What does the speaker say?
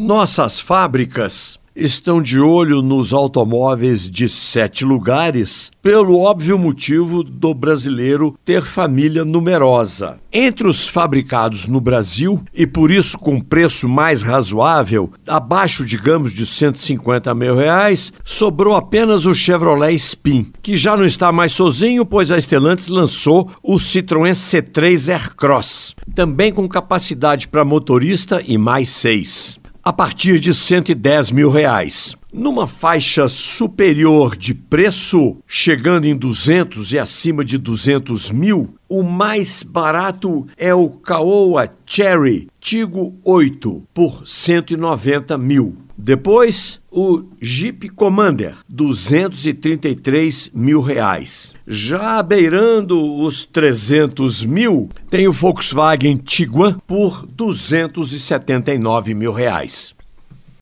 Nossas fábricas estão de olho nos automóveis de sete lugares, pelo óbvio motivo do brasileiro ter família numerosa. Entre os fabricados no Brasil, e por isso com preço mais razoável, abaixo, digamos, de 150 mil reais, sobrou apenas o Chevrolet Spin, que já não está mais sozinho, pois a Stellantis lançou o Citroën C3 Aircross, também com capacidade para motorista e mais seis a partir de 110 mil reais. Numa faixa superior de preço, chegando em 200 e acima de 200 mil, o mais barato é o Caoa Cherry Tigo 8 por 190 mil. Depois, o Jeep Commander, 233 mil reais. Já beirando os 300 mil, tem o Volkswagen Tiguan por 279 mil reais.